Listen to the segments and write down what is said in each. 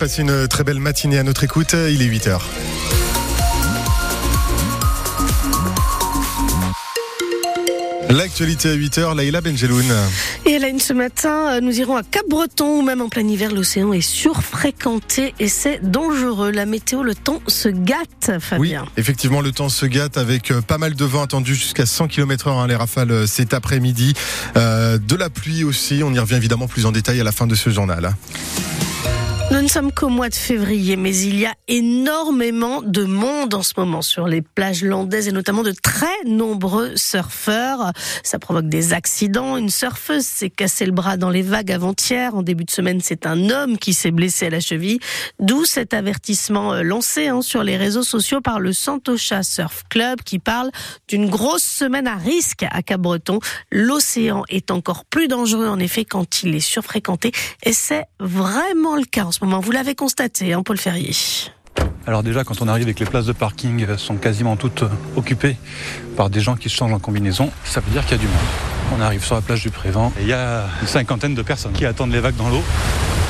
Passez une très belle matinée à notre écoute, il est 8h. L'actualité à 8h, Laïla Benjeloun. Et Hélène, ce matin, nous irons à Cap-Breton où même en plein hiver, l'océan est surfréquenté et c'est dangereux. La météo, le temps se gâte, Fabien. Oui, effectivement, le temps se gâte avec euh, pas mal de vent attendu jusqu'à 100 km h les rafales euh, cet après-midi. Euh, de la pluie aussi, on y revient évidemment plus en détail à la fin de ce journal. Ne sommes qu'au mois de février, mais il y a énormément de monde en ce moment sur les plages landaises et notamment de très nombreux surfeurs. Ça provoque des accidents. Une surfeuse s'est cassé le bras dans les vagues avant-hier. En début de semaine, c'est un homme qui s'est blessé à la cheville. D'où cet avertissement euh, lancé hein, sur les réseaux sociaux par le Santosha Surf Club qui parle d'une grosse semaine à risque à Cap-Breton. L'océan est encore plus dangereux en effet quand il est surfréquenté et c'est vraiment le cas en ce moment. Vous l'avez constaté, hein, Paul Ferrier. Alors déjà, quand on arrive et que les places de parking sont quasiment toutes euh, occupées par des gens qui se changent en combinaison, ça veut dire qu'il y a du monde. On arrive sur la plage du Prévent et il y a une cinquantaine de personnes qui attendent les vagues dans l'eau.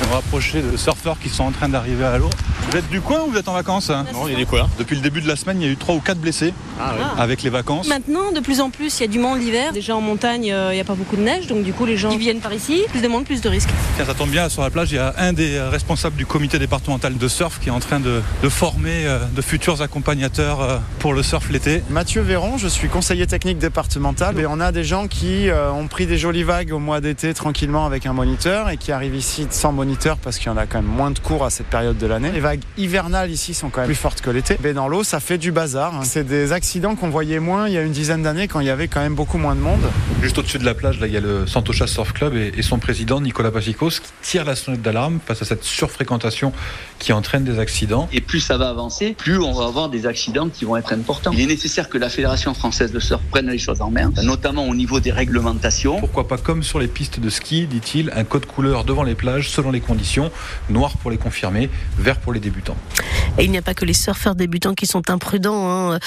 On va approcher de surfeurs qui sont en train d'arriver à l'eau. Vous êtes du coin ou vous êtes en vacances hein? Non, il y a des quoi Depuis le début de la semaine, il y a eu trois ou quatre blessés ah, oui. avec les vacances. Maintenant, de plus en plus, il y a du monde l'hiver. Déjà en montagne, euh, il n'y a pas beaucoup de neige, donc du coup, les gens qui viennent par ici. Plus de monde, plus de risques. Tiens, ça tombe bien, sur la plage, il y a un des responsables du comité départemental de surf qui est en train de, de former euh, de futurs accompagnateurs euh, pour le surf l'été. Mathieu Véron, je suis conseiller technique départemental et on a des gens qui ont pris des jolies vagues au mois d'été tranquillement avec un moniteur et qui arrivent ici sans moniteur parce qu'il y en a quand même moins de cours à cette période de l'année. Les vagues hivernales ici sont quand même plus fortes que l'été. Mais dans l'eau, ça fait du bazar. C'est des accidents qu'on voyait moins il y a une dizaine d'années quand il y avait quand même beaucoup moins de monde. Juste au-dessus de la plage, là, il y a le Santosha Surf Club et, et son président Nicolas Pachikos qui tire la sonnette d'alarme face à cette surfréquentation qui entraîne des accidents. Et plus ça va avancer, plus on va avoir des accidents qui vont être importants. Il est nécessaire que la Fédération française de surf prenne les choses en main, notamment au niveau des réglementations. Pourquoi pas comme sur les pistes de ski, dit-il, un code couleur devant les plages selon les conditions, noir pour les confirmés, vert pour les débutants. Et il n'y a pas que les surfeurs débutants qui sont imprudents. Hein.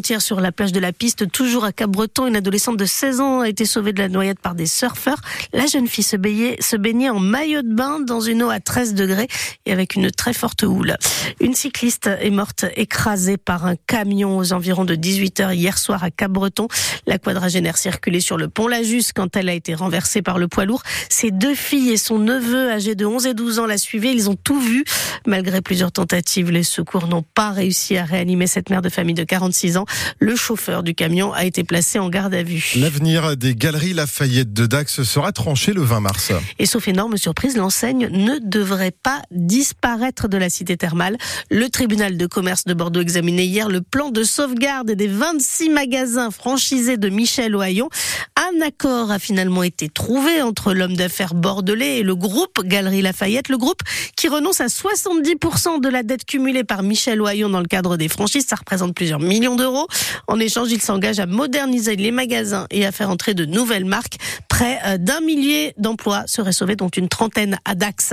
Avant-hier, sur la plage de la piste, toujours à Cap-Breton, une adolescente de 16 ans a été sauvée de la noyade par des surfeurs. La jeune fille se baignait, en maillot de bain dans une eau à 13 degrés et avec une très forte houle. Une cycliste est morte écrasée par un camion aux environs de 18 heures hier soir à Cap-Breton. La quadragénaire circulait sur le pont La Juste quand elle a été renversée par le poids lourd. Ses deux filles et son neveu âgé de 11 et 12 ans la suivaient. Ils ont tout vu. Malgré plusieurs tentatives, les secours n'ont pas réussi à réanimer cette mère de famille de 46 ans. Le chauffeur du camion a été placé en garde à vue. L'avenir des galeries Lafayette de Dax sera tranché le 20 mars. Et sauf énorme surprise, l'enseigne ne devrait pas disparaître de la cité thermale. Le tribunal de commerce de Bordeaux examinait hier le plan de sauvegarde des 26 magasins franchisés de Michel Ohaillon. Un accord a finalement été trouvé entre l'homme d'affaires bordelais et le groupe Galerie Lafayette, le groupe qui renonce à 70% de la dette cumulée par Michel Ohaillon dans le cadre des franchises. Ça représente plusieurs millions d'euros. En échange, il s'engage à moderniser les magasins et à faire entrer de nouvelles marques. Près euh, d'un millier d'emplois seraient sauvés, dont une trentaine à Dax.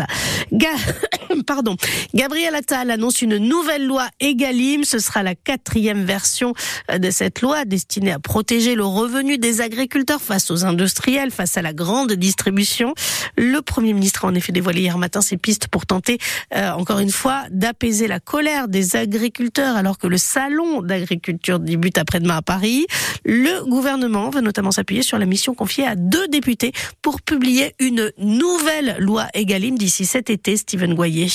Ga Pardon. Gabriel Attal annonce une nouvelle loi Egalim. Ce sera la quatrième version euh, de cette loi destinée à protéger le revenu des agriculteurs face aux industriels, face à la grande distribution. Le Premier ministre a en effet dévoilé hier matin ses pistes pour tenter, euh, encore une fois, d'apaiser la colère des agriculteurs alors que le salon d'agriculture débute après-demain à Paris. Le gouvernement va notamment s'appuyer sur la mission confiée à deux députés pour publier une nouvelle loi Egalim d'ici cet été. Steven Goyer.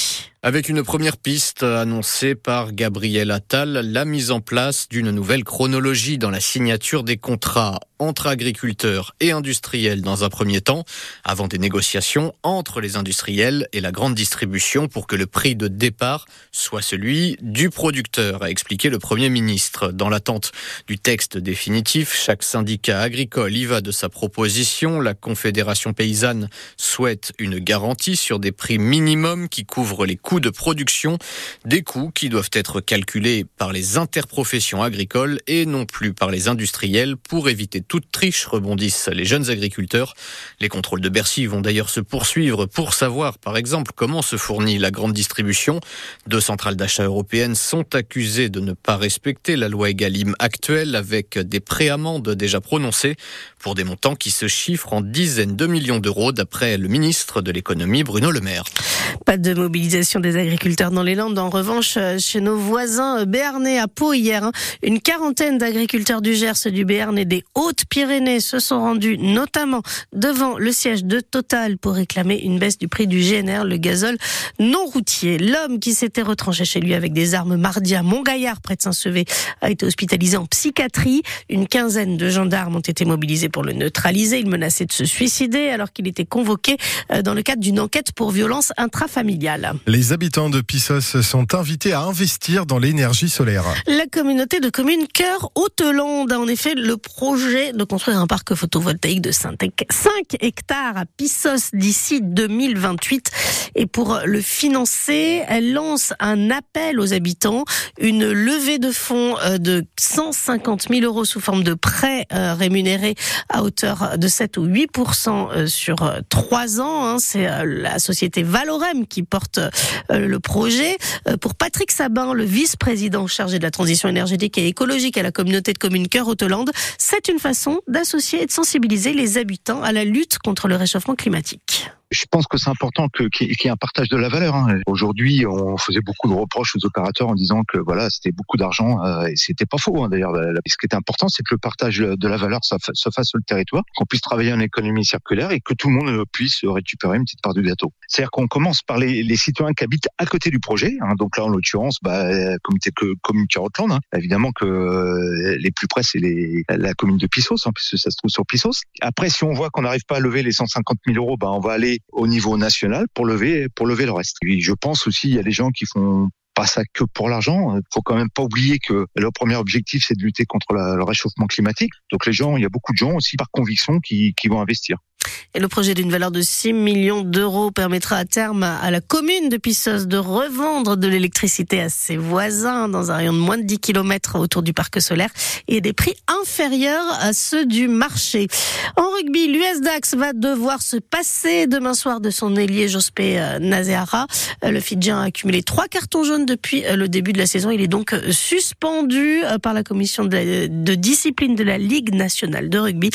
Avec une première piste annoncée par Gabriel Attal, la mise en place d'une nouvelle chronologie dans la signature des contrats entre agriculteurs et industriels dans un premier temps, avant des négociations entre les industriels et la grande distribution pour que le prix de départ soit celui du producteur, a expliqué le Premier ministre. Dans l'attente du texte définitif, chaque syndicat agricole y va de sa proposition. La Confédération paysanne souhaite une garantie sur des prix minimums qui couvrent les coûts de production, des coûts qui doivent être calculés par les interprofessions agricoles et non plus par les industriels pour éviter toute triche, rebondissent les jeunes agriculteurs. Les contrôles de Bercy vont d'ailleurs se poursuivre pour savoir, par exemple, comment se fournit la grande distribution. Deux centrales d'achat européennes sont accusées de ne pas respecter la loi Egalim actuelle avec des préamendes déjà prononcées pour des montants qui se chiffrent en dizaines de millions d'euros d'après le ministre de l'économie Bruno Le Maire. Pas de mobilisation des agriculteurs dans les Landes. En revanche, euh, chez nos voisins euh, béarnais à Pau hier, hein, une quarantaine d'agriculteurs du Gers, du Béarn et des Hautes-Pyrénées se sont rendus notamment devant le siège de Total pour réclamer une baisse du prix du GNR, le gazole non routier. L'homme qui s'était retranché chez lui avec des armes mardi à Montgaillard, près de Saint-Sevé, a été hospitalisé en psychiatrie. Une quinzaine de gendarmes ont été mobilisés pour le neutraliser. Il menaçait de se suicider alors qu'il était convoqué euh, dans le cadre d'une enquête pour violence intrafamiliale. Habitants de Pissos sont invités à investir dans l'énergie solaire. La communauté de communes Cœur Haute-Lande a en effet le projet de construire un parc photovoltaïque de 5 hectares à Pissos d'ici 2028. Et pour le financer, elle lance un appel aux habitants, une levée de fonds euh, de 150 000 euros sous forme de prêts euh, rémunérés à hauteur de 7 ou 8 euh, sur 3 ans. Hein. C'est la société Valorem qui porte le projet. Pour Patrick Sabin, le vice-président chargé de la transition énergétique et écologique à la communauté de communes Cœur Haute-Lande, c'est une façon d'associer et de sensibiliser les habitants à la lutte contre le réchauffement climatique je pense que c'est important qu'il y ait un partage de la valeur. Hein. Aujourd'hui, on faisait beaucoup de reproches aux opérateurs en disant que voilà, c'était beaucoup d'argent euh, et c'était pas faux. Hein, D'ailleurs, ce qui était important, c'est que le partage de la valeur se fasse sur le territoire, qu'on puisse travailler en économie circulaire et que tout le monde puisse récupérer une petite part du gâteau. C'est-à-dire qu'on commence par les, les, citoyens qui habitent à côté du projet. Hein. Donc là, en l'occurrence, bah, communauté que commune Hein. Évidemment que euh, les plus près, c'est la commune de Pissos, hein, puisque ça se trouve sur Pissos. Après, si on voit qu'on n'arrive pas à lever les 150 000 euros, bah, on va aller au niveau national pour lever pour lever le reste. Je pense aussi il y a des gens qui font pas ça que pour l'argent. Il faut quand même pas oublier que leur premier objectif, c'est de lutter contre le réchauffement climatique. Donc les gens, il y a beaucoup de gens aussi par conviction qui, qui vont investir. Et le projet d'une valeur de 6 millions d'euros permettra à terme à la commune de Pissos de revendre de l'électricité à ses voisins dans un rayon de moins de 10 km autour du parc solaire et des prix inférieurs à ceux du marché. En rugby, l'US Dax va devoir se passer demain soir de son ailier Jospé euh, Nazéara. Euh, le Fidjien a accumulé trois cartons jaunes depuis euh, le début de la saison. Il est donc suspendu par la commission de discipline de la Ligue nationale de rugby.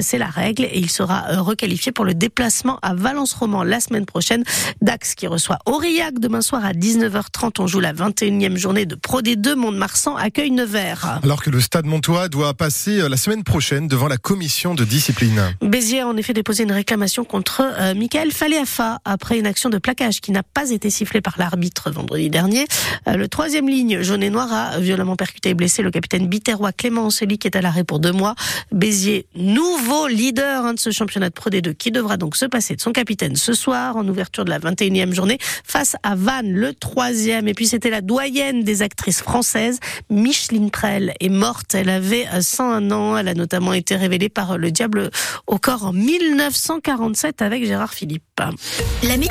C'est la règle et il sera requalifié pour le déplacement à Valence-Roman la semaine prochaine. Dax qui reçoit Aurillac demain soir à 19h30. On joue la 21e journée de Pro D2. Mont-de-Marsan accueille Nevers. Alors que le Stade Montois doit passer euh, la semaine prochaine devant la commission de discipline. Béziers a en effet déposé une réclamation contre euh, Michael Faléafa après une action de plaquage qui n'a pas été sifflée par l'arbitre vendredi dernier. Euh, le troisième ligne jaune et noir a violemment percuté et blessé le capitaine Biterrois Clément celui qui est à l'arrêt pour deux mois. Béziers, nouveau leader hein, de ce championnat de Pro D2 qui devra donc se passer de son capitaine ce soir en ouverture de la 21e journée face à Vannes, le troisième. Et puis c'était la doyenne des actrices françaises, Micheline Prel, est morte. Elle avait 101 ans. Elle a notamment été révélée par le diable au corps en 1947 avec Gérard Philippe.